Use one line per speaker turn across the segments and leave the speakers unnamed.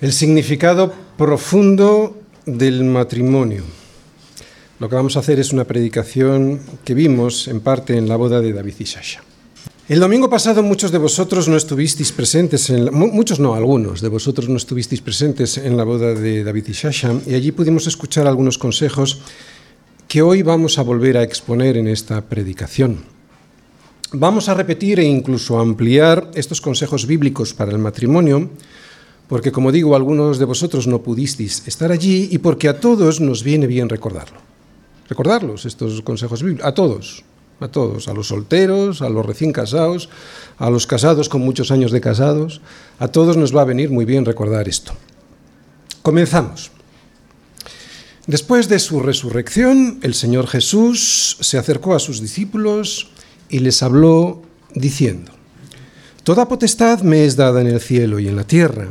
El significado profundo del matrimonio. Lo que vamos a hacer es una predicación que vimos en parte en la boda de David y Sasha. El domingo pasado muchos de vosotros no estuvisteis presentes, en muchos no, algunos de vosotros no estuvisteis presentes en la boda de David y Sasha y allí pudimos escuchar algunos consejos que hoy vamos a volver a exponer en esta predicación. Vamos a repetir e incluso ampliar estos consejos bíblicos para el matrimonio porque como digo, algunos de vosotros no pudisteis estar allí y porque a todos nos viene bien recordarlo. Recordarlos, estos consejos bíblicos, a todos, a todos, a los solteros, a los recién casados, a los casados con muchos años de casados, a todos nos va a venir muy bien recordar esto. Comenzamos. Después de su resurrección, el Señor Jesús se acercó a sus discípulos y les habló diciendo, Toda potestad me es dada en el cielo y en la tierra.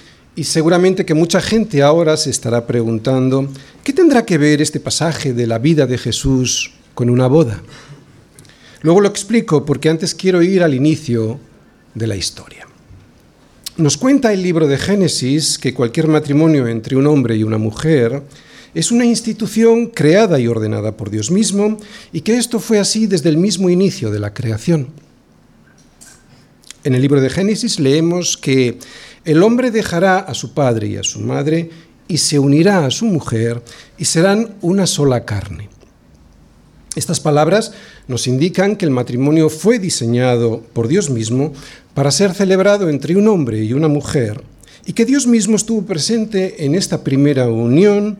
Y seguramente que mucha gente ahora se estará preguntando, ¿qué tendrá que ver este pasaje de la vida de Jesús con una boda? Luego lo explico porque antes quiero ir al inicio de la historia. Nos cuenta el libro de Génesis que cualquier matrimonio entre un hombre y una mujer es una institución creada y ordenada por Dios mismo y que esto fue así desde el mismo inicio de la creación. En el libro de Génesis leemos que el hombre dejará a su padre y a su madre y se unirá a su mujer y serán una sola carne. Estas palabras nos indican que el matrimonio fue diseñado por Dios mismo para ser celebrado entre un hombre y una mujer y que Dios mismo estuvo presente en esta primera unión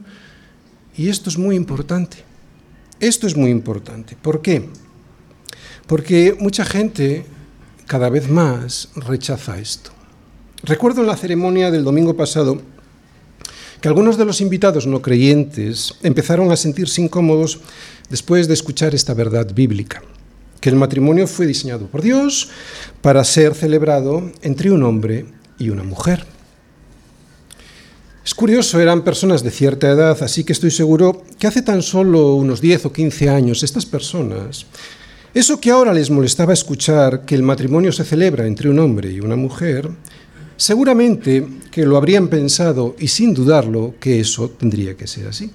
y esto es muy importante. Esto es muy importante. ¿Por qué? Porque mucha gente cada vez más rechaza esto. Recuerdo en la ceremonia del domingo pasado que algunos de los invitados no creyentes empezaron a sentirse incómodos después de escuchar esta verdad bíblica, que el matrimonio fue diseñado por Dios para ser celebrado entre un hombre y una mujer. Es curioso, eran personas de cierta edad, así que estoy seguro que hace tan solo unos 10 o 15 años estas personas, eso que ahora les molestaba escuchar que el matrimonio se celebra entre un hombre y una mujer, Seguramente que lo habrían pensado y sin dudarlo que eso tendría que ser así.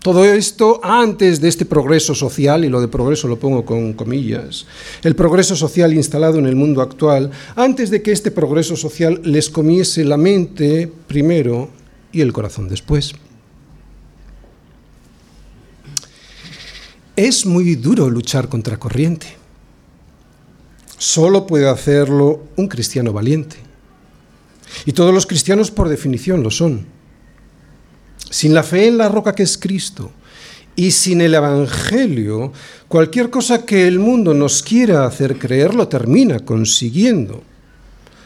Todo esto antes de este progreso social, y lo de progreso lo pongo con comillas, el progreso social instalado en el mundo actual, antes de que este progreso social les comiese la mente primero y el corazón después. Es muy duro luchar contra corriente. Solo puede hacerlo un cristiano valiente. Y todos los cristianos por definición lo son. Sin la fe en la roca que es Cristo y sin el Evangelio, cualquier cosa que el mundo nos quiera hacer creer lo termina consiguiendo.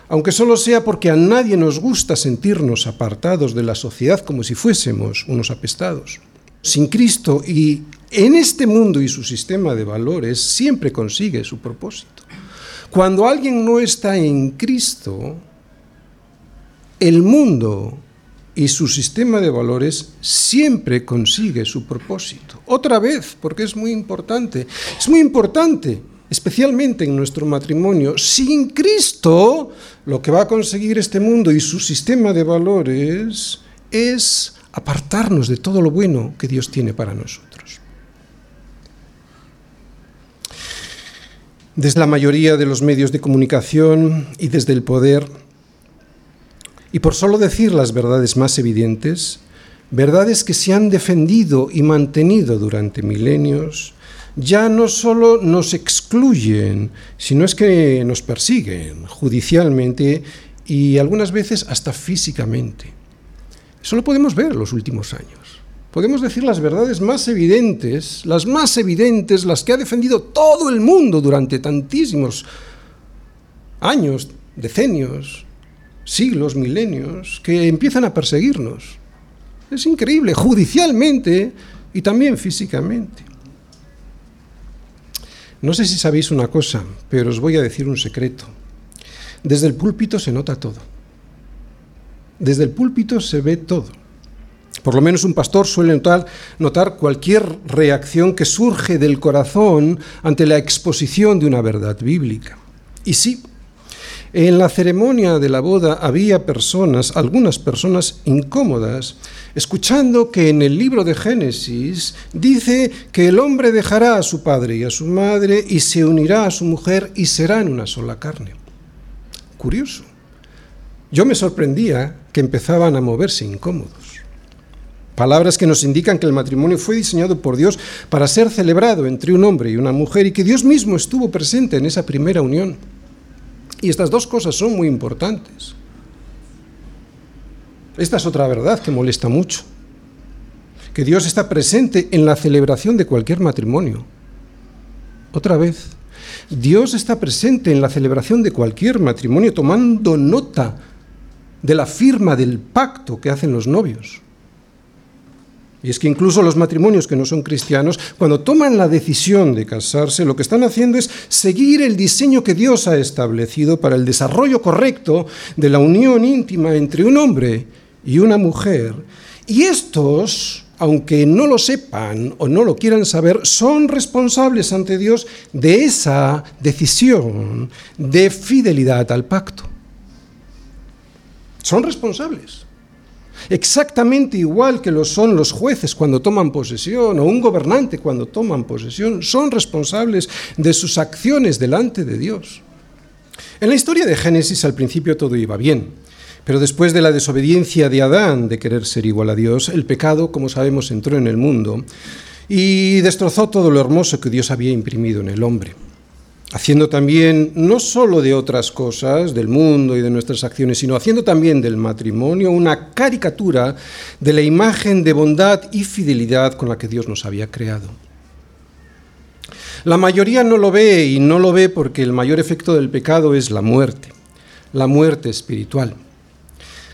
Aunque solo sea porque a nadie nos gusta sentirnos apartados de la sociedad como si fuésemos unos apestados. Sin Cristo y en este mundo y su sistema de valores siempre consigue su propósito. Cuando alguien no está en Cristo, el mundo y su sistema de valores siempre consigue su propósito. Otra vez, porque es muy importante. Es muy importante, especialmente en nuestro matrimonio. Sin Cristo, lo que va a conseguir este mundo y su sistema de valores es apartarnos de todo lo bueno que Dios tiene para nosotros. Desde la mayoría de los medios de comunicación y desde el poder, y por solo decir las verdades más evidentes, verdades que se han defendido y mantenido durante milenios, ya no solo nos excluyen, sino es que nos persiguen judicialmente y algunas veces hasta físicamente. Eso lo podemos ver los últimos años. Podemos decir las verdades más evidentes, las más evidentes, las que ha defendido todo el mundo durante tantísimos años, decenios, siglos, milenios, que empiezan a perseguirnos. Es increíble, judicialmente y también físicamente. No sé si sabéis una cosa, pero os voy a decir un secreto. Desde el púlpito se nota todo. Desde el púlpito se ve todo. Por lo menos un pastor suele notar, cualquier reacción que surge del corazón ante la exposición de una verdad bíblica. Y sí, en la ceremonia de la boda había personas, algunas personas incómodas, escuchando que en el libro de Génesis dice que el hombre dejará a su padre y a su madre y se unirá a su mujer y serán una sola carne. Curioso. Yo me sorprendía que empezaban a moverse incómodos. Palabras que nos indican que el matrimonio fue diseñado por Dios para ser celebrado entre un hombre y una mujer y que Dios mismo estuvo presente en esa primera unión. Y estas dos cosas son muy importantes. Esta es otra verdad que molesta mucho. Que Dios está presente en la celebración de cualquier matrimonio. Otra vez, Dios está presente en la celebración de cualquier matrimonio tomando nota de la firma del pacto que hacen los novios. Y es que incluso los matrimonios que no son cristianos, cuando toman la decisión de casarse, lo que están haciendo es seguir el diseño que Dios ha establecido para el desarrollo correcto de la unión íntima entre un hombre y una mujer. Y estos, aunque no lo sepan o no lo quieran saber, son responsables ante Dios de esa decisión de fidelidad al pacto. Son responsables exactamente igual que lo son los jueces cuando toman posesión o un gobernante cuando toman posesión, son responsables de sus acciones delante de Dios. En la historia de Génesis al principio todo iba bien, pero después de la desobediencia de Adán de querer ser igual a Dios, el pecado, como sabemos, entró en el mundo y destrozó todo lo hermoso que Dios había imprimido en el hombre haciendo también no sólo de otras cosas, del mundo y de nuestras acciones, sino haciendo también del matrimonio una caricatura de la imagen de bondad y fidelidad con la que Dios nos había creado. La mayoría no lo ve y no lo ve porque el mayor efecto del pecado es la muerte, la muerte espiritual.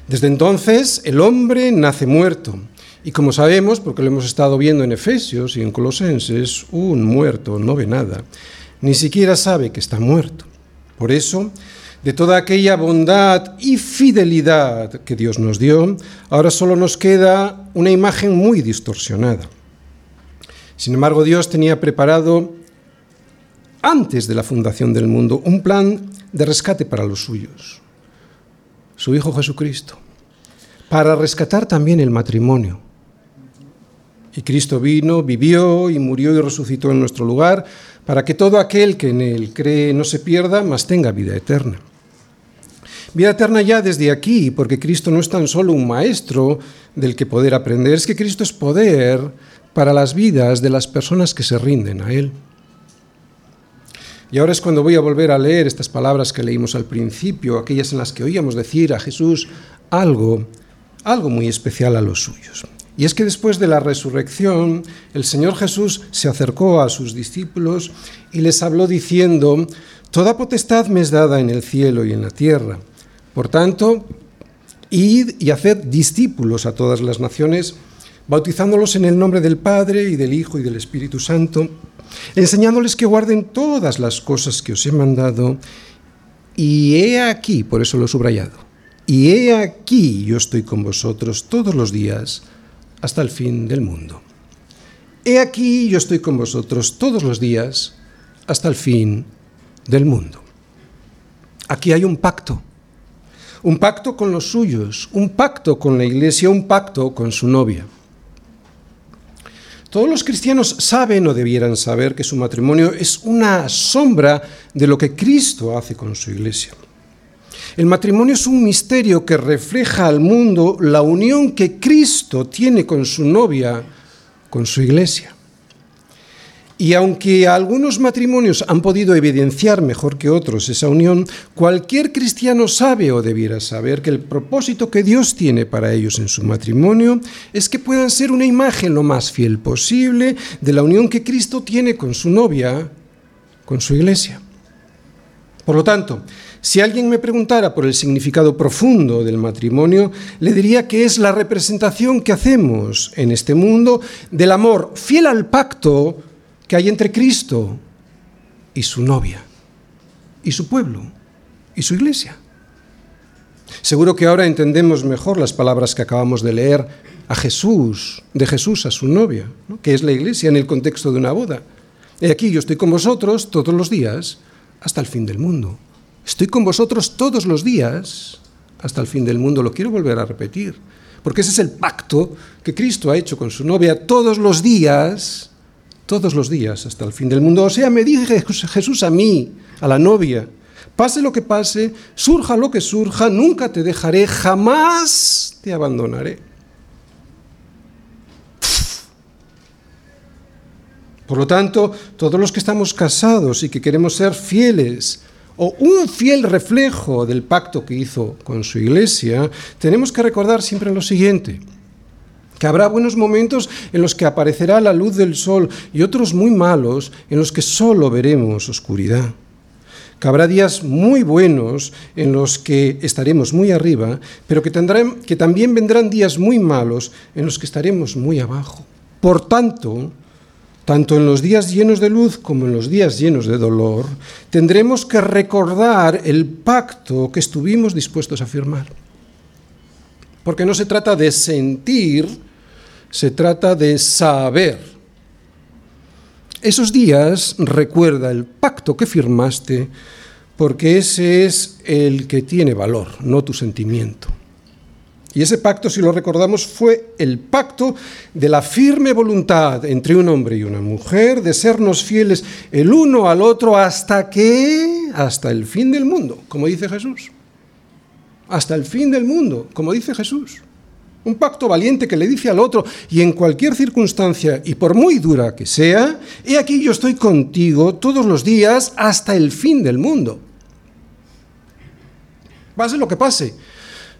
Desde entonces el hombre nace muerto y como sabemos, porque lo hemos estado viendo en Efesios y en Colosenses, un muerto no ve nada ni siquiera sabe que está muerto. Por eso, de toda aquella bondad y fidelidad que Dios nos dio, ahora solo nos queda una imagen muy distorsionada. Sin embargo, Dios tenía preparado, antes de la fundación del mundo, un plan de rescate para los suyos, su Hijo Jesucristo, para rescatar también el matrimonio. Y Cristo vino, vivió y murió y resucitó en nuestro lugar para que todo aquel que en él cree no se pierda, mas tenga vida eterna. Vida eterna ya desde aquí, porque Cristo no es tan solo un maestro del que poder aprender, es que Cristo es poder para las vidas de las personas que se rinden a Él. Y ahora es cuando voy a volver a leer estas palabras que leímos al principio, aquellas en las que oíamos decir a Jesús algo, algo muy especial a los suyos. Y es que después de la resurrección, el Señor Jesús se acercó a sus discípulos y les habló diciendo, Toda potestad me es dada en el cielo y en la tierra. Por tanto, id y haced discípulos a todas las naciones, bautizándolos en el nombre del Padre y del Hijo y del Espíritu Santo, enseñándoles que guarden todas las cosas que os he mandado. Y he aquí, por eso lo he subrayado, y he aquí yo estoy con vosotros todos los días hasta el fin del mundo. He aquí yo estoy con vosotros todos los días hasta el fin del mundo. Aquí hay un pacto, un pacto con los suyos, un pacto con la iglesia, un pacto con su novia. Todos los cristianos saben o debieran saber que su matrimonio es una sombra de lo que Cristo hace con su iglesia. El matrimonio es un misterio que refleja al mundo la unión que Cristo tiene con su novia, con su iglesia. Y aunque algunos matrimonios han podido evidenciar mejor que otros esa unión, cualquier cristiano sabe o debiera saber que el propósito que Dios tiene para ellos en su matrimonio es que puedan ser una imagen lo más fiel posible de la unión que Cristo tiene con su novia, con su iglesia. Por lo tanto, si alguien me preguntara por el significado profundo del matrimonio, le diría que es la representación que hacemos en este mundo del amor fiel al pacto que hay entre Cristo y su novia, y su pueblo, y su iglesia. Seguro que ahora entendemos mejor las palabras que acabamos de leer a Jesús, de Jesús a su novia, que es la iglesia en el contexto de una boda. Y aquí yo estoy con vosotros todos los días hasta el fin del mundo. Estoy con vosotros todos los días hasta el fin del mundo. Lo quiero volver a repetir, porque ese es el pacto que Cristo ha hecho con su novia todos los días, todos los días hasta el fin del mundo. O sea, me dice Jesús a mí, a la novia, pase lo que pase, surja lo que surja, nunca te dejaré, jamás te abandonaré. Por lo tanto, todos los que estamos casados y que queremos ser fieles o un fiel reflejo del pacto que hizo con su iglesia, tenemos que recordar siempre lo siguiente, que habrá buenos momentos en los que aparecerá la luz del sol y otros muy malos en los que solo veremos oscuridad. Que habrá días muy buenos en los que estaremos muy arriba, pero que, que también vendrán días muy malos en los que estaremos muy abajo. Por tanto, tanto en los días llenos de luz como en los días llenos de dolor, tendremos que recordar el pacto que estuvimos dispuestos a firmar. Porque no se trata de sentir, se trata de saber. Esos días recuerda el pacto que firmaste, porque ese es el que tiene valor, no tu sentimiento. Y ese pacto, si lo recordamos, fue el pacto de la firme voluntad entre un hombre y una mujer de sernos fieles el uno al otro hasta que, hasta el fin del mundo, como dice Jesús. Hasta el fin del mundo, como dice Jesús. Un pacto valiente que le dice al otro, y en cualquier circunstancia, y por muy dura que sea, he aquí yo estoy contigo todos los días hasta el fin del mundo. Pase lo que pase,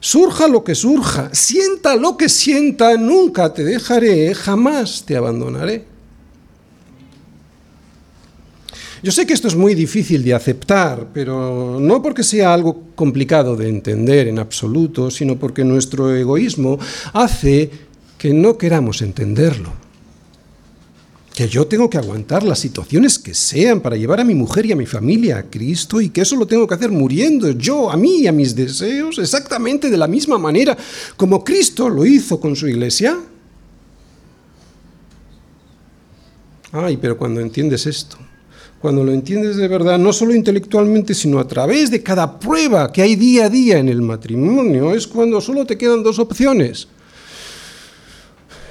Surja lo que surja, sienta lo que sienta, nunca te dejaré, jamás te abandonaré. Yo sé que esto es muy difícil de aceptar, pero no porque sea algo complicado de entender en absoluto, sino porque nuestro egoísmo hace que no queramos entenderlo que yo tengo que aguantar las situaciones que sean para llevar a mi mujer y a mi familia a Cristo y que eso lo tengo que hacer muriendo yo, a mí y a mis deseos, exactamente de la misma manera como Cristo lo hizo con su iglesia. Ay, pero cuando entiendes esto, cuando lo entiendes de verdad, no solo intelectualmente, sino a través de cada prueba que hay día a día en el matrimonio, es cuando solo te quedan dos opciones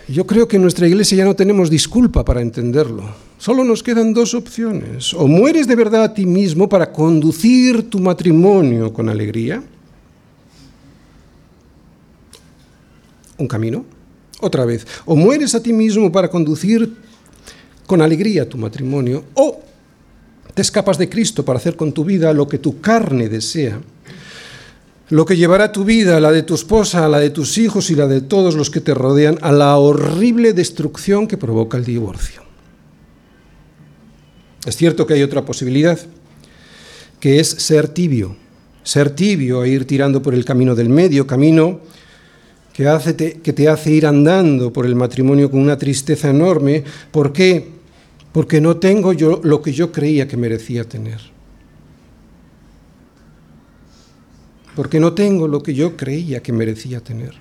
yo creo que en nuestra iglesia ya no tenemos disculpa para entenderlo. Solo nos quedan dos opciones. O mueres de verdad a ti mismo para conducir tu matrimonio con alegría. Un camino. Otra vez. O mueres a ti mismo para conducir con alegría tu matrimonio. O te escapas de Cristo para hacer con tu vida lo que tu carne desea lo que llevará tu vida, la de tu esposa, la de tus hijos y la de todos los que te rodean, a la horrible destrucción que provoca el divorcio. Es cierto que hay otra posibilidad, que es ser tibio, ser tibio e ir tirando por el camino del medio, camino que, hace que te hace ir andando por el matrimonio con una tristeza enorme. ¿Por qué? Porque no tengo yo lo que yo creía que merecía tener. Porque no tengo lo que yo creía que merecía tener.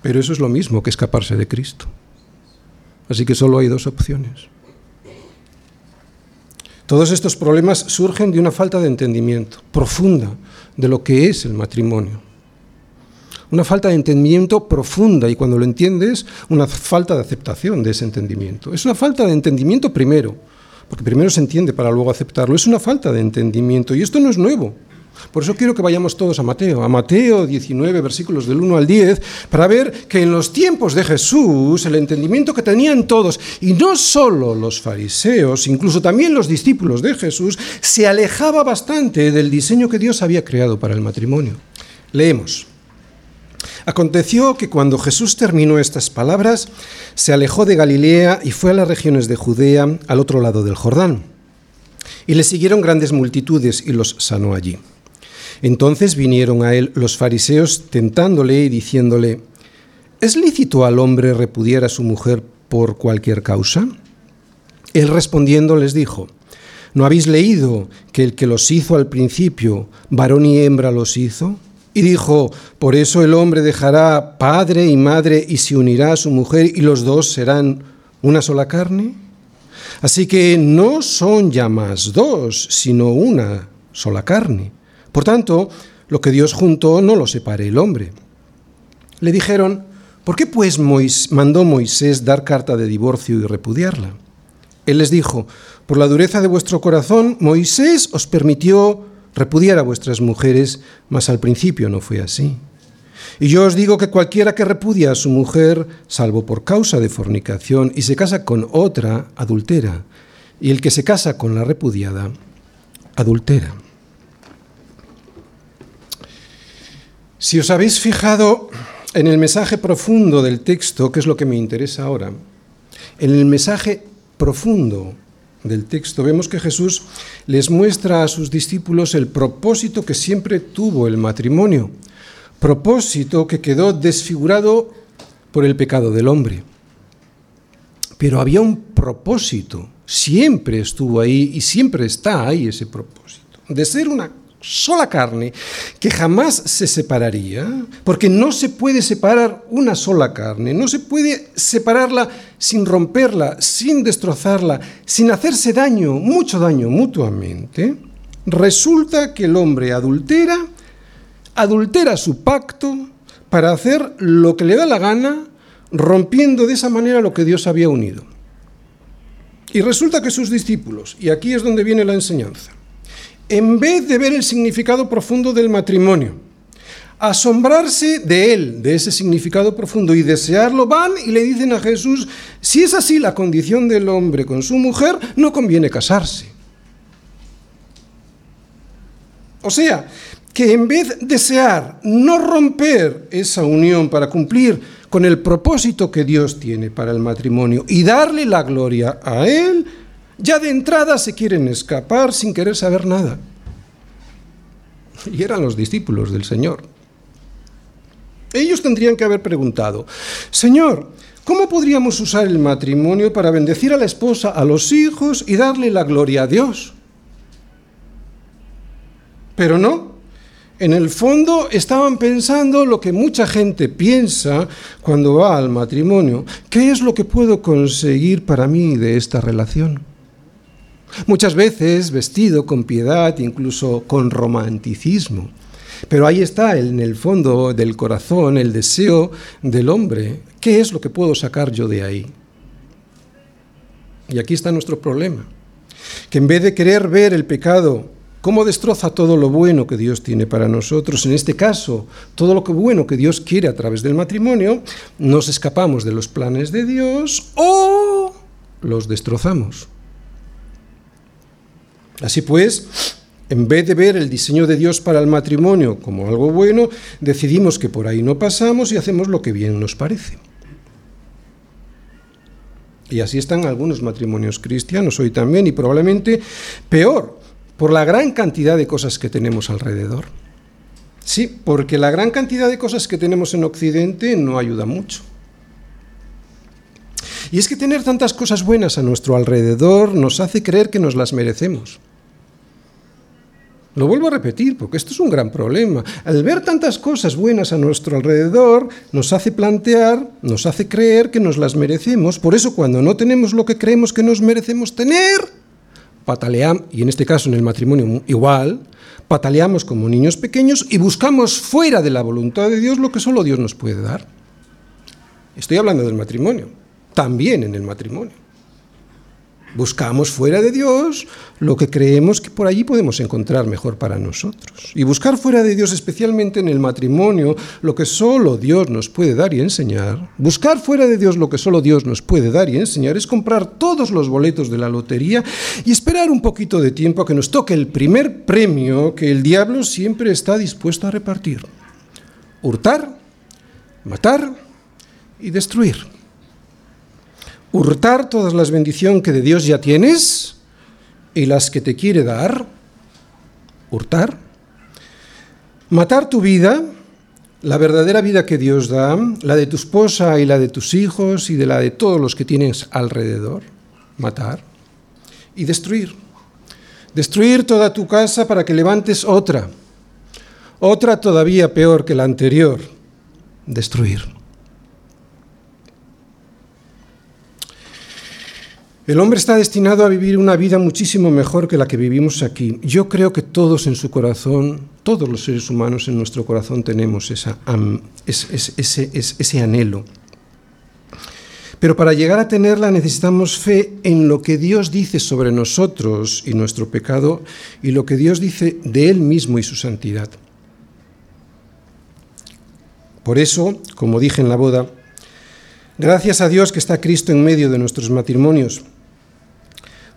Pero eso es lo mismo que escaparse de Cristo. Así que solo hay dos opciones. Todos estos problemas surgen de una falta de entendimiento profunda de lo que es el matrimonio. Una falta de entendimiento profunda y cuando lo entiendes, una falta de aceptación de ese entendimiento. Es una falta de entendimiento primero, porque primero se entiende para luego aceptarlo. Es una falta de entendimiento y esto no es nuevo. Por eso quiero que vayamos todos a Mateo, a Mateo 19, versículos del 1 al 10, para ver que en los tiempos de Jesús el entendimiento que tenían todos, y no solo los fariseos, incluso también los discípulos de Jesús, se alejaba bastante del diseño que Dios había creado para el matrimonio. Leemos. Aconteció que cuando Jesús terminó estas palabras, se alejó de Galilea y fue a las regiones de Judea, al otro lado del Jordán. Y le siguieron grandes multitudes y los sanó allí. Entonces vinieron a él los fariseos tentándole y diciéndole, ¿es lícito al hombre repudiar a su mujer por cualquier causa? Él respondiendo les dijo, ¿no habéis leído que el que los hizo al principio, varón y hembra los hizo? Y dijo, por eso el hombre dejará padre y madre y se unirá a su mujer y los dos serán una sola carne. Así que no son ya más dos, sino una sola carne. Por tanto, lo que Dios juntó no lo separe el hombre. Le dijeron, ¿por qué pues mandó Moisés dar carta de divorcio y repudiarla? Él les dijo, por la dureza de vuestro corazón, Moisés os permitió repudiar a vuestras mujeres, mas al principio no fue así. Y yo os digo que cualquiera que repudia a su mujer, salvo por causa de fornicación, y se casa con otra, adultera, y el que se casa con la repudiada, adultera. Si os habéis fijado en el mensaje profundo del texto, que es lo que me interesa ahora, en el mensaje profundo del texto vemos que Jesús les muestra a sus discípulos el propósito que siempre tuvo el matrimonio, propósito que quedó desfigurado por el pecado del hombre. Pero había un propósito, siempre estuvo ahí y siempre está ahí ese propósito, de ser una sola carne, que jamás se separaría, porque no se puede separar una sola carne, no se puede separarla sin romperla, sin destrozarla, sin hacerse daño, mucho daño mutuamente, resulta que el hombre adultera, adultera su pacto para hacer lo que le da la gana, rompiendo de esa manera lo que Dios había unido. Y resulta que sus discípulos, y aquí es donde viene la enseñanza, en vez de ver el significado profundo del matrimonio, asombrarse de él, de ese significado profundo y desearlo, van y le dicen a Jesús, si es así la condición del hombre con su mujer, no conviene casarse. O sea, que en vez de desear no romper esa unión para cumplir con el propósito que Dios tiene para el matrimonio y darle la gloria a Él, ya de entrada se quieren escapar sin querer saber nada. Y eran los discípulos del Señor. Ellos tendrían que haber preguntado, Señor, ¿cómo podríamos usar el matrimonio para bendecir a la esposa, a los hijos y darle la gloria a Dios? Pero no. En el fondo estaban pensando lo que mucha gente piensa cuando va al matrimonio. ¿Qué es lo que puedo conseguir para mí de esta relación? Muchas veces vestido con piedad, incluso con romanticismo. Pero ahí está en el fondo del corazón el deseo del hombre. ¿Qué es lo que puedo sacar yo de ahí? Y aquí está nuestro problema. Que en vez de querer ver el pecado, cómo destroza todo lo bueno que Dios tiene para nosotros, en este caso, todo lo bueno que Dios quiere a través del matrimonio, nos escapamos de los planes de Dios o los destrozamos. Así pues, en vez de ver el diseño de Dios para el matrimonio como algo bueno, decidimos que por ahí no pasamos y hacemos lo que bien nos parece. Y así están algunos matrimonios cristianos hoy también y probablemente peor por la gran cantidad de cosas que tenemos alrededor. Sí, porque la gran cantidad de cosas que tenemos en Occidente no ayuda mucho. Y es que tener tantas cosas buenas a nuestro alrededor nos hace creer que nos las merecemos. Lo vuelvo a repetir, porque esto es un gran problema. Al ver tantas cosas buenas a nuestro alrededor, nos hace plantear, nos hace creer que nos las merecemos. Por eso cuando no tenemos lo que creemos que nos merecemos tener, pataleamos, y en este caso en el matrimonio igual, pataleamos como niños pequeños y buscamos fuera de la voluntad de Dios lo que solo Dios nos puede dar. Estoy hablando del matrimonio, también en el matrimonio. Buscamos fuera de Dios lo que creemos que por allí podemos encontrar mejor para nosotros. Y buscar fuera de Dios, especialmente en el matrimonio, lo que solo Dios nos puede dar y enseñar, buscar fuera de Dios lo que solo Dios nos puede dar y enseñar, es comprar todos los boletos de la lotería y esperar un poquito de tiempo a que nos toque el primer premio que el diablo siempre está dispuesto a repartir. Hurtar, matar y destruir hurtar todas las bendiciones que de Dios ya tienes y las que te quiere dar, hurtar, matar tu vida, la verdadera vida que Dios da, la de tu esposa y la de tus hijos y de la de todos los que tienes alrededor, matar, y destruir. Destruir toda tu casa para que levantes otra, otra todavía peor que la anterior. Destruir. El hombre está destinado a vivir una vida muchísimo mejor que la que vivimos aquí. Yo creo que todos en su corazón, todos los seres humanos en nuestro corazón tenemos ese anhelo. Pero para llegar a tenerla necesitamos fe en lo que Dios dice sobre nosotros y nuestro pecado y lo que Dios dice de Él mismo y su santidad. Por eso, como dije en la boda, gracias a Dios que está Cristo en medio de nuestros matrimonios,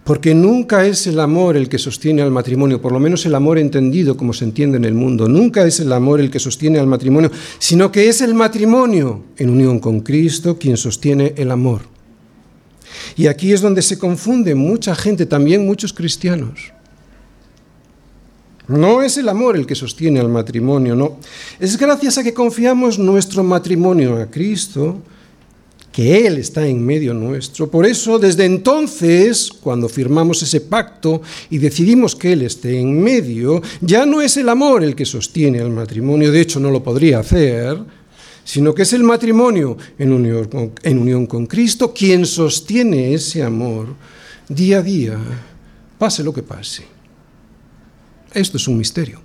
porque nunca es el amor el que sostiene al matrimonio, por lo menos el amor entendido como se entiende en el mundo, nunca es el amor el que sostiene al matrimonio, sino que es el matrimonio en unión con Cristo quien sostiene el amor. Y aquí es donde se confunde mucha gente, también muchos cristianos. No es el amor el que sostiene al matrimonio, no. Es gracias a que confiamos nuestro matrimonio a Cristo, que Él está en medio nuestro. Por eso, desde entonces, cuando firmamos ese pacto y decidimos que Él esté en medio, ya no es el amor el que sostiene al matrimonio, de hecho no lo podría hacer, sino que es el matrimonio en unión con, en unión con Cristo quien sostiene ese amor día a día, pase lo que pase. Esto es un misterio.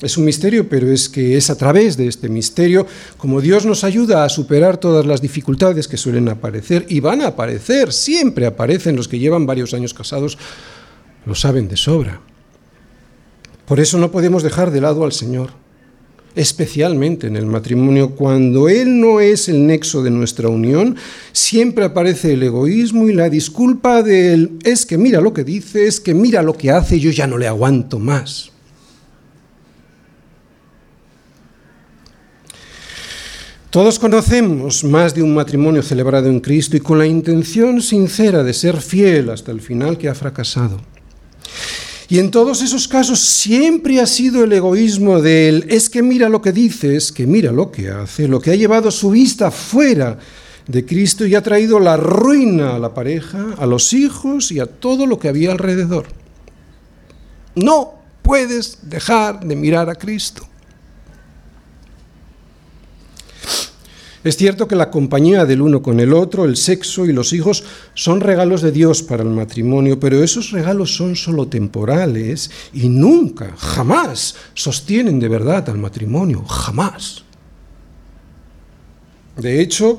Es un misterio, pero es que es a través de este misterio como Dios nos ayuda a superar todas las dificultades que suelen aparecer y van a aparecer, siempre aparecen los que llevan varios años casados, lo saben de sobra. Por eso no podemos dejar de lado al Señor, especialmente en el matrimonio, cuando Él no es el nexo de nuestra unión, siempre aparece el egoísmo y la disculpa del es que mira lo que dice, es que mira lo que hace, yo ya no le aguanto más. Todos conocemos más de un matrimonio celebrado en Cristo y con la intención sincera de ser fiel hasta el final que ha fracasado. Y en todos esos casos siempre ha sido el egoísmo de él, es que mira lo que dice, es que mira lo que hace, lo que ha llevado su vista fuera de Cristo y ha traído la ruina a la pareja, a los hijos y a todo lo que había alrededor. No puedes dejar de mirar a Cristo. Es cierto que la compañía del uno con el otro, el sexo y los hijos son regalos de Dios para el matrimonio, pero esos regalos son solo temporales y nunca, jamás sostienen de verdad al matrimonio, jamás. De hecho,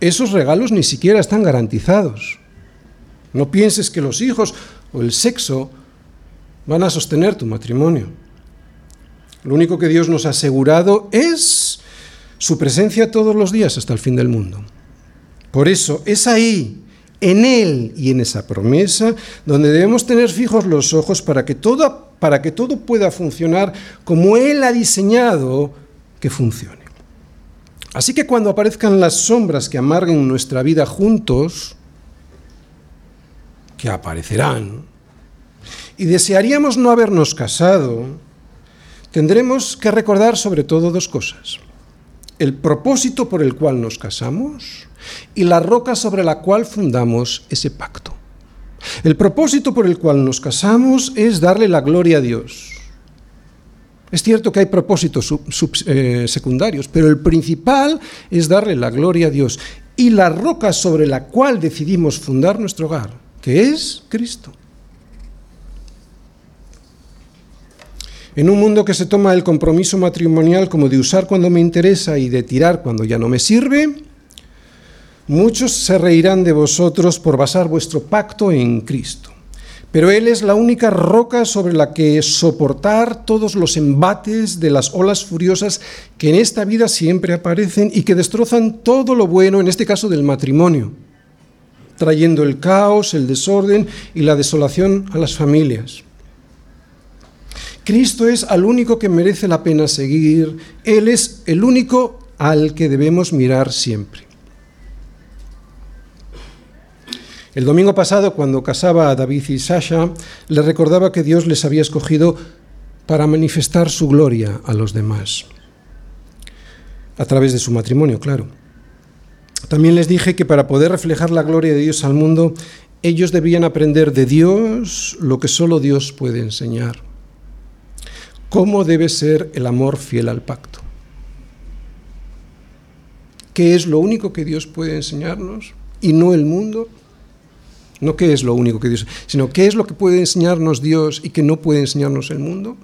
esos regalos ni siquiera están garantizados. No pienses que los hijos o el sexo van a sostener tu matrimonio. Lo único que Dios nos ha asegurado es su presencia todos los días hasta el fin del mundo. Por eso es ahí, en Él y en esa promesa, donde debemos tener fijos los ojos para que todo, pueda funcionar como Él ha diseñado que funcione. Así que cuando aparezcan las sombras que amarguen nuestra vida juntos, que aparecerán, y desearíamos no habernos casado, tendremos que recordar sobre todo dos cosas el propósito por el cual nos casamos y la roca sobre la cual fundamos ese pacto. El propósito por el cual nos casamos es darle la gloria a Dios. Es cierto que hay propósitos eh, secundarios, pero el principal es darle la gloria a Dios. Y la roca sobre la cual decidimos fundar nuestro hogar, que es Cristo. En un mundo que se toma el compromiso matrimonial como de usar cuando me interesa y de tirar cuando ya no me sirve, muchos se reirán de vosotros por basar vuestro pacto en Cristo. Pero Él es la única roca sobre la que soportar todos los embates de las olas furiosas que en esta vida siempre aparecen y que destrozan todo lo bueno, en este caso del matrimonio, trayendo el caos, el desorden y la desolación a las familias. Cristo es al único que merece la pena seguir, Él es el único al que debemos mirar siempre. El domingo pasado, cuando casaba a David y Sasha, les recordaba que Dios les había escogido para manifestar su gloria a los demás, a través de su matrimonio, claro. También les dije que para poder reflejar la gloria de Dios al mundo ellos debían aprender de Dios lo que solo Dios puede enseñar. ¿Cómo debe ser el amor fiel al pacto? ¿Qué es lo único que Dios puede enseñarnos y no el mundo? No qué es lo único que Dios, sino qué es lo que puede enseñarnos Dios y que no puede enseñarnos el mundo.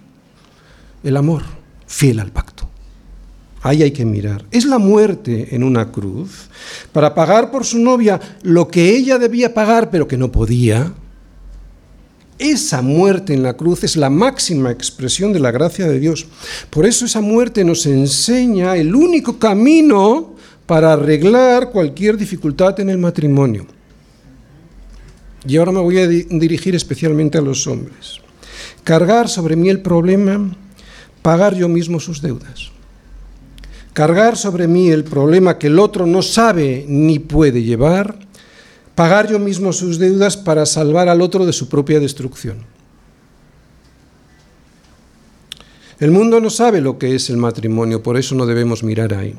El amor fiel al pacto. Ahí hay que mirar. Es la muerte en una cruz para pagar por su novia lo que ella debía pagar pero que no podía. Esa muerte en la cruz es la máxima expresión de la gracia de Dios. Por eso esa muerte nos enseña el único camino para arreglar cualquier dificultad en el matrimonio. Y ahora me voy a dirigir especialmente a los hombres. Cargar sobre mí el problema, pagar yo mismo sus deudas cargar sobre mí el problema que el otro no sabe ni puede llevar, pagar yo mismo sus deudas para salvar al otro de su propia destrucción. El mundo no sabe lo que es el matrimonio, por eso no debemos mirar ahí.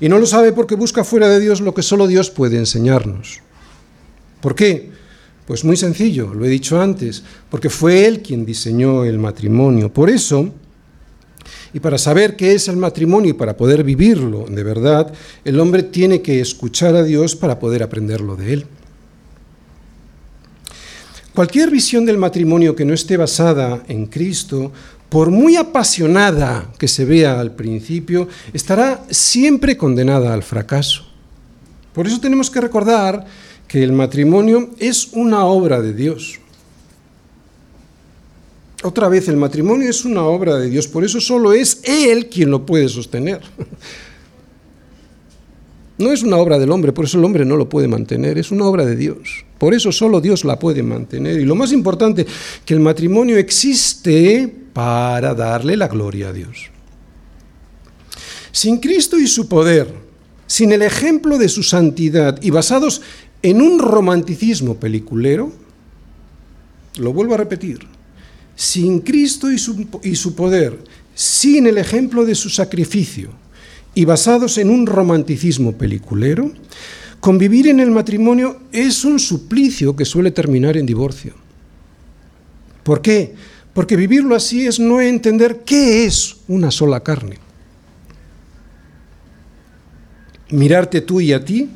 Y no lo sabe porque busca fuera de Dios lo que solo Dios puede enseñarnos. ¿Por qué? Pues muy sencillo, lo he dicho antes, porque fue Él quien diseñó el matrimonio. Por eso, y para saber qué es el matrimonio y para poder vivirlo de verdad, el hombre tiene que escuchar a Dios para poder aprenderlo de Él. Cualquier visión del matrimonio que no esté basada en Cristo, por muy apasionada que se vea al principio, estará siempre condenada al fracaso. Por eso tenemos que recordar que el matrimonio es una obra de Dios. Otra vez, el matrimonio es una obra de Dios, por eso solo es Él quien lo puede sostener. No es una obra del hombre, por eso el hombre no lo puede mantener, es una obra de Dios. Por eso solo Dios la puede mantener. Y lo más importante, que el matrimonio existe para darle la gloria a Dios. Sin Cristo y su poder, sin el ejemplo de su santidad y basados en un romanticismo peliculero, lo vuelvo a repetir, sin Cristo y su, poder, sin el ejemplo de su sacrificio y basados en un romanticismo peliculero, convivir en el matrimonio es un suplicio que suele terminar en divorcio. ¿Por qué? Porque vivirlo así es no entender qué es una sola carne. Mirarte tú y a ti,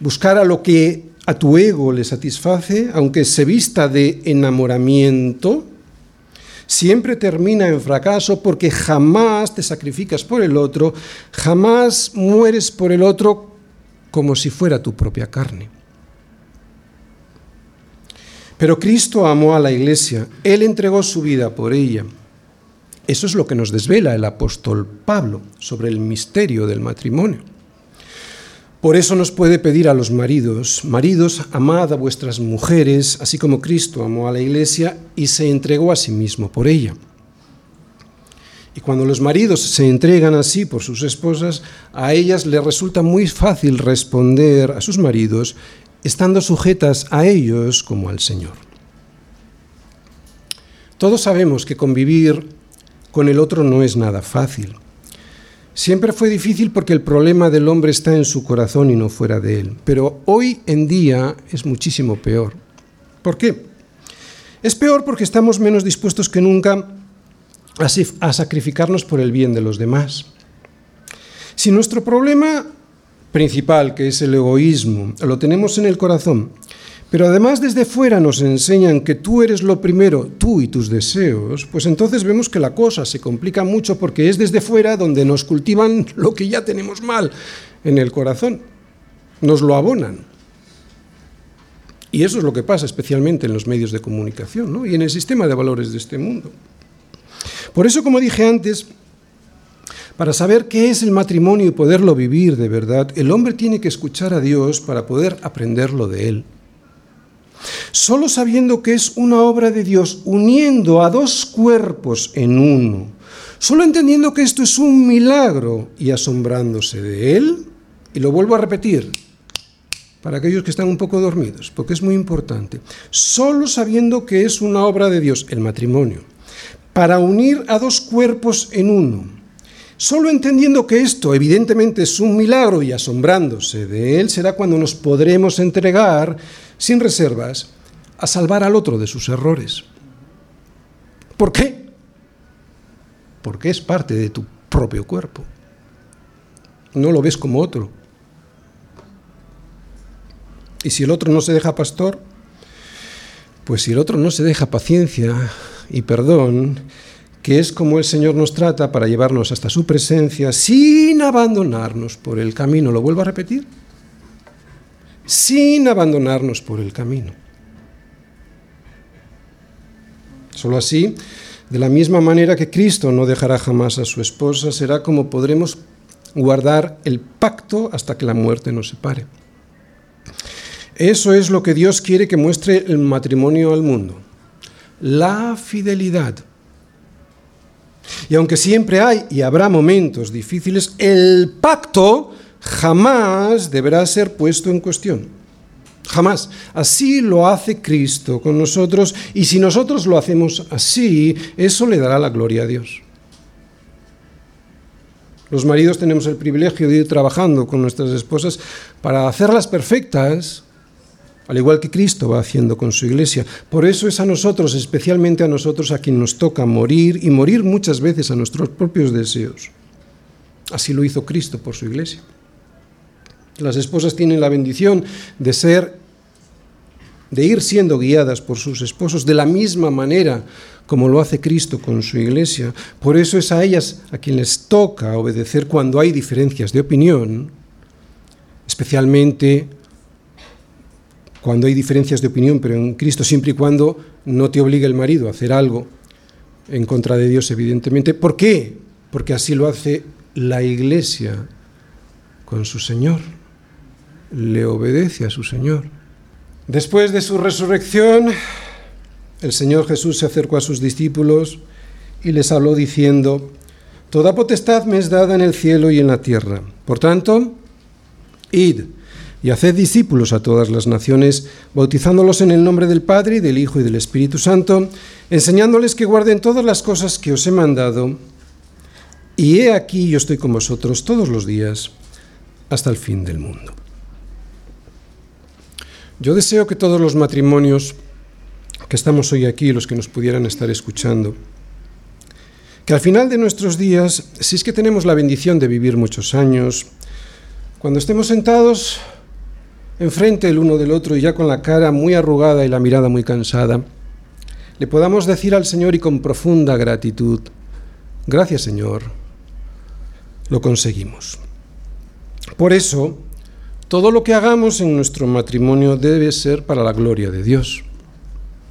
buscar a lo que a tu ego le satisface, aunque se vista de enamoramiento, siempre termina en fracaso porque jamás te sacrificas por el otro, jamás mueres por el otro como si fuera tu propia carne. Pero Cristo amó a la iglesia, Él entregó su vida por ella. Eso es lo que nos desvela el apóstol Pablo sobre el misterio del matrimonio. Por eso nos puede pedir a los maridos, maridos, amad a vuestras mujeres, así como Cristo amó a la iglesia y se entregó a sí mismo por ella. Y cuando los maridos se entregan así por sus esposas, a ellas les resulta muy fácil responder a sus maridos, estando sujetas a ellos como al Señor. Todos sabemos que convivir con el otro no es nada fácil. Siempre fue difícil porque el problema del hombre está en su corazón y no fuera de él. Pero hoy en día es muchísimo peor. ¿Por qué? Es peor porque estamos menos dispuestos que nunca a sacrificarnos por el bien de los demás. Si nuestro problema principal, que es el egoísmo, lo tenemos en el corazón, pero además desde fuera nos enseñan que tú eres lo primero, tú y tus deseos, pues entonces vemos que la cosa se complica mucho porque es desde fuera donde nos cultivan lo que ya tenemos mal en el corazón, nos lo abonan. Y eso es lo que pasa especialmente en los medios de comunicación y en el sistema de valores de este mundo. Por eso, como dije antes, para saber qué es el matrimonio y poderlo vivir de verdad, el hombre tiene que escuchar a Dios para poder aprenderlo de Él. Solo sabiendo que es una obra de Dios uniendo a dos cuerpos en uno, solo entendiendo que esto es un milagro y asombrándose de él, y lo vuelvo a repetir, para aquellos que están un poco dormidos, porque es muy importante, solo sabiendo que es una obra de Dios, el matrimonio, para unir a dos cuerpos en uno, solo entendiendo que esto evidentemente es un milagro y asombrándose de él, será cuando nos podremos entregar sin reservas, a salvar al otro de sus errores. ¿Por qué? Porque es parte de tu propio cuerpo. No lo ves como otro. Y si el otro no se deja pastor, pues si el otro no se deja paciencia y perdón, que es como el Señor nos trata para llevarnos hasta su presencia sin abandonarnos por el camino, lo vuelvo a repetir, sin abandonarnos por el camino. Solo así, de la misma manera que Cristo no dejará jamás a su esposa, será como podremos guardar el pacto hasta que la muerte nos separe. Eso es lo que Dios quiere que muestre el matrimonio al mundo. La fidelidad. Y aunque siempre hay y habrá momentos difíciles, el pacto jamás deberá ser puesto en cuestión. Jamás. Así lo hace Cristo con nosotros y si nosotros lo hacemos así, eso le dará la gloria a Dios. Los maridos tenemos el privilegio de ir trabajando con nuestras esposas para hacerlas perfectas, al igual que Cristo va haciendo con su iglesia. Por eso es a nosotros, especialmente a nosotros, a quien nos toca morir y morir muchas veces a nuestros propios deseos. Así lo hizo Cristo por su iglesia. Las esposas tienen la bendición de ser de ir siendo guiadas por sus esposos de la misma manera como lo hace Cristo con su iglesia. Por eso es a ellas a quien les toca obedecer cuando hay diferencias de opinión, especialmente cuando hay diferencias de opinión, pero en Cristo siempre y cuando no te obligue el marido a hacer algo en contra de Dios, evidentemente. ¿Por qué? Porque así lo hace la iglesia con su Señor. Le obedece a su Señor. Después de su resurrección, el Señor Jesús se acercó a sus discípulos y les habló diciendo, Toda potestad me es dada en el cielo y en la tierra. Por tanto, id y haced discípulos a todas las naciones, bautizándolos en el nombre del Padre y del Hijo y del Espíritu Santo, enseñándoles que guarden todas las cosas que os he mandado. Y he aquí yo estoy con vosotros todos los días hasta el fin del mundo. Yo deseo que todos los matrimonios que estamos hoy aquí, los que nos pudieran estar escuchando, que al final de nuestros días, si es que tenemos la bendición de vivir muchos años, cuando estemos sentados enfrente el uno del otro y ya con la cara muy arrugada y la mirada muy cansada, le podamos decir al Señor y con profunda gratitud, gracias Señor, lo conseguimos. Por eso, todo lo que hagamos en nuestro matrimonio debe ser para la gloria de Dios.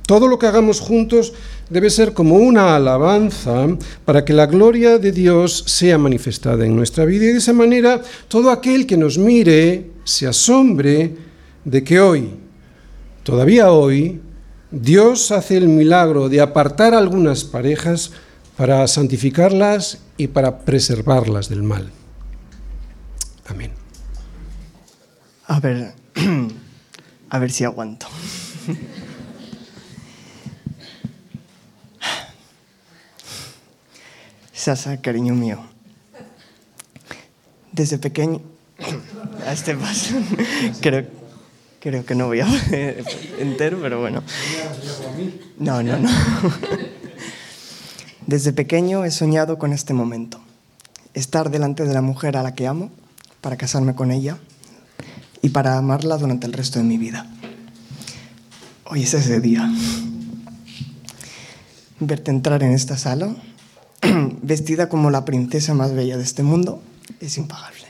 Todo lo que hagamos juntos debe ser como una alabanza para que la gloria de Dios sea manifestada en nuestra vida y de esa manera todo aquel que nos mire se asombre de que hoy, todavía hoy, Dios hace el milagro de apartar algunas parejas para santificarlas y para preservarlas del mal. Amén.
A ver, a ver si aguanto. Sasa, cariño mío. Desde pequeño... A este paso. Creo, creo que no voy a entero, pero bueno. No, no, no. Desde pequeño he soñado con este momento. Estar delante de la mujer a la que amo para casarme con ella y para amarla durante el resto de mi vida. Hoy es ese día. Verte entrar en esta sala, vestida como la princesa más bella de este mundo, es impagable.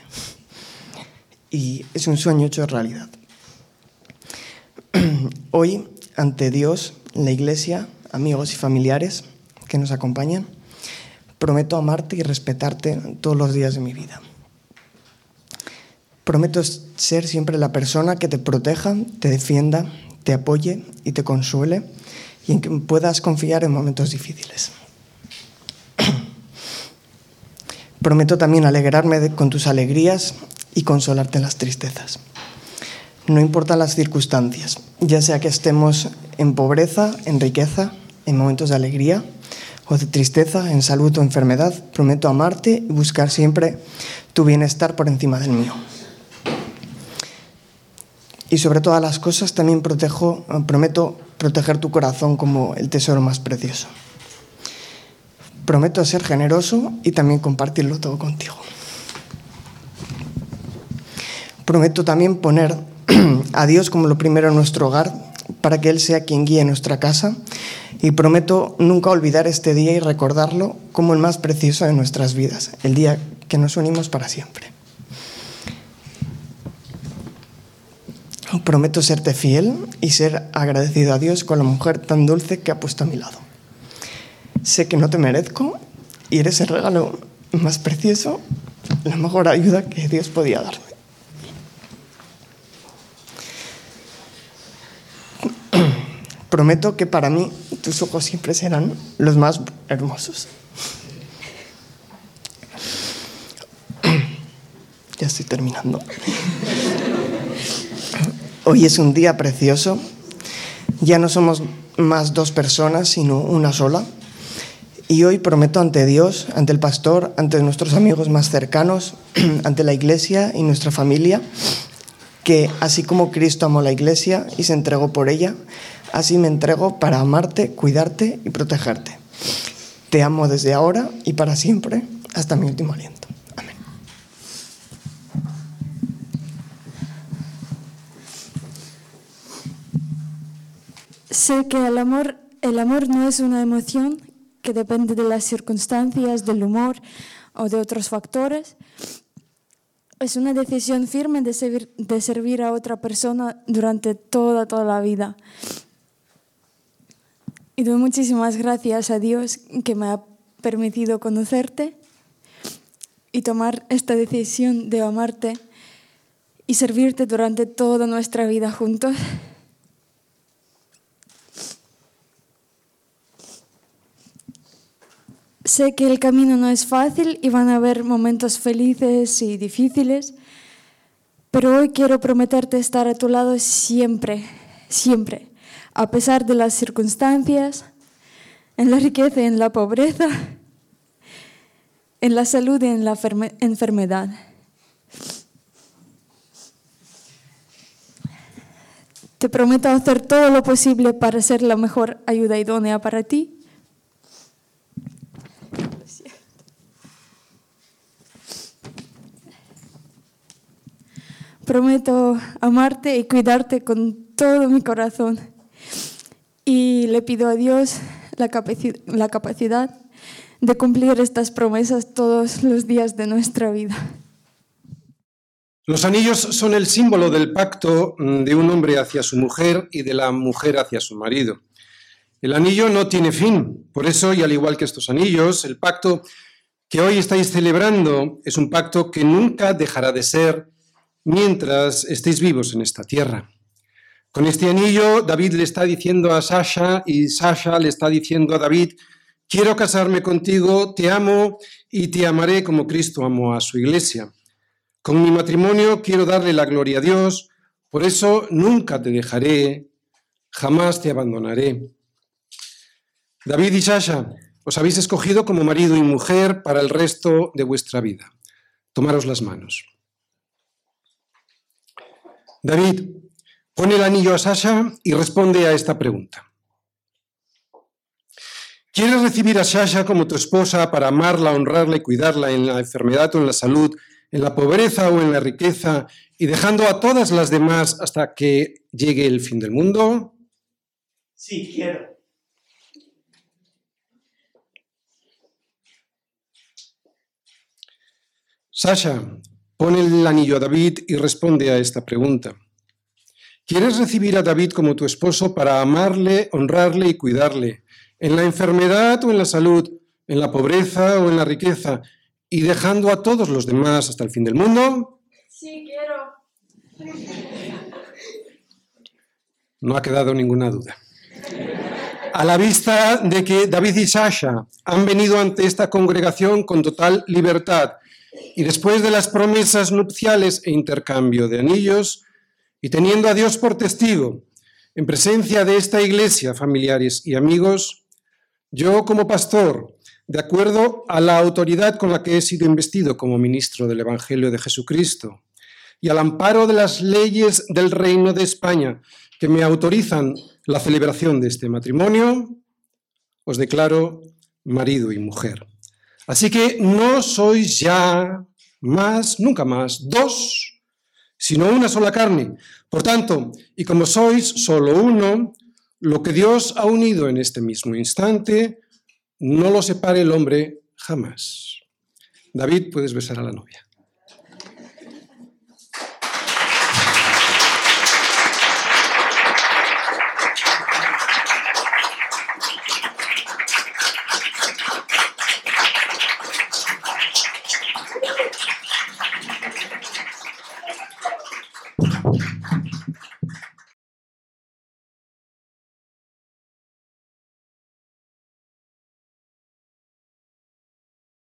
Y es un sueño hecho realidad. Hoy, ante Dios, la iglesia, amigos y familiares que nos acompañan, prometo amarte y respetarte todos los días de mi vida. Prometo ser siempre la persona que te proteja, te defienda, te apoye y te consuele y en que puedas confiar en momentos difíciles. Prometo también alegrarme con tus alegrías y consolarte en las tristezas. No importan las circunstancias, ya sea que estemos en pobreza, en riqueza, en momentos de alegría o de tristeza, en salud o enfermedad, prometo amarte y buscar siempre tu bienestar por encima del mío. Y sobre todas las cosas también protejo, prometo proteger tu corazón como el tesoro más precioso. Prometo ser generoso y también compartirlo todo contigo. Prometo también poner a Dios como lo primero en nuestro hogar para que Él sea quien guíe nuestra casa y prometo nunca olvidar este día y recordarlo como el más precioso de nuestras vidas, el día que nos unimos para siempre. Prometo serte fiel y ser agradecido a Dios con la mujer tan dulce que ha puesto a mi lado. Sé que no te merezco y eres el regalo más precioso, la mejor ayuda que Dios podía darme. Prometo que para mí tus ojos siempre serán los más hermosos. Ya estoy terminando. Hoy es un día precioso. Ya no somos más dos personas, sino una sola. Y hoy prometo ante Dios, ante el pastor, ante nuestros amigos más cercanos, ante la iglesia y nuestra familia, que así como Cristo amó la iglesia y se entregó por ella, Así me entrego para amarte, cuidarte y protegerte. Te amo desde ahora y para siempre, hasta mi último aliento.
Sé que el amor, el amor no es una emoción que depende de las circunstancias, del humor o de otros factores. Es una decisión firme de servir, de servir a otra persona durante toda, toda la vida. Y doy muchísimas gracias a Dios que me ha permitido conocerte y tomar esta decisión de amarte y servirte durante toda nuestra vida juntos. Sé que el camino no es fácil y van a haber momentos felices y difíciles, pero hoy quiero prometerte estar a tu lado siempre, siempre a pesar de las circunstancias, en la riqueza y en la pobreza, en la salud y en la enfermedad. Te prometo hacer todo lo posible para ser la mejor ayuda idónea para ti. Prometo amarte y cuidarte con todo mi corazón y le pido a Dios la, la capacidad de cumplir estas promesas todos los días de nuestra vida.
Los anillos son el símbolo del pacto mm, de un hombre hacia su mujer y de la mujer hacia su marido. El anillo no tiene fin, por eso, y al igual que estos anillos, el pacto que hoy estáis celebrando es un pacto que nunca dejará de ser mientras estéis vivos en esta tierra. Con este anillo, David le está diciendo a Sasha y Sasha le está diciendo a David, quiero casarme contigo, te amo y te amaré como Cristo amó a su iglesia. Con mi matrimonio quiero darle la gloria a Dios, por eso nunca te dejaré, jamás te abandonaré. David y Sasha, os habéis escogido como marido y mujer para el resto de vuestra vida. Tomaros las manos. David, Pone el anillo a Sasha y responde a esta pregunta. ¿Quieres recibir a Sasha como tu esposa para amarla, honrarla y cuidarla en la enfermedad o en la salud, en la pobreza o en la riqueza, y dejando a todas las demás hasta que llegue el fin del mundo?
Sí, quiero.
Sasha, pone el anillo a David y responde a esta pregunta. ¿Quieres recibir a David como tu esposo para amarle, honrarle y cuidarle, en la enfermedad o en la salud, en la pobreza o en la riqueza, y dejando a todos los demás hasta el fin del mundo?
Sí, quiero.
No ha quedado ninguna duda. A la vista de que David y Sasha han venido ante esta congregación con total libertad y después de las promesas nupciales e intercambio de anillos, y teniendo a Dios por testigo, en presencia de esta iglesia, familiares y amigos, yo como pastor, de acuerdo a la autoridad con la que he sido investido como ministro del Evangelio de Jesucristo, y al amparo de las leyes del Reino de España que me autorizan la celebración de este matrimonio, os declaro marido y mujer. Así que no sois ya más, nunca más, dos, sino una sola carne. Por tanto, y como sois solo uno, lo que Dios ha unido en este mismo instante, no lo separe el hombre jamás. David, puedes besar a la novia.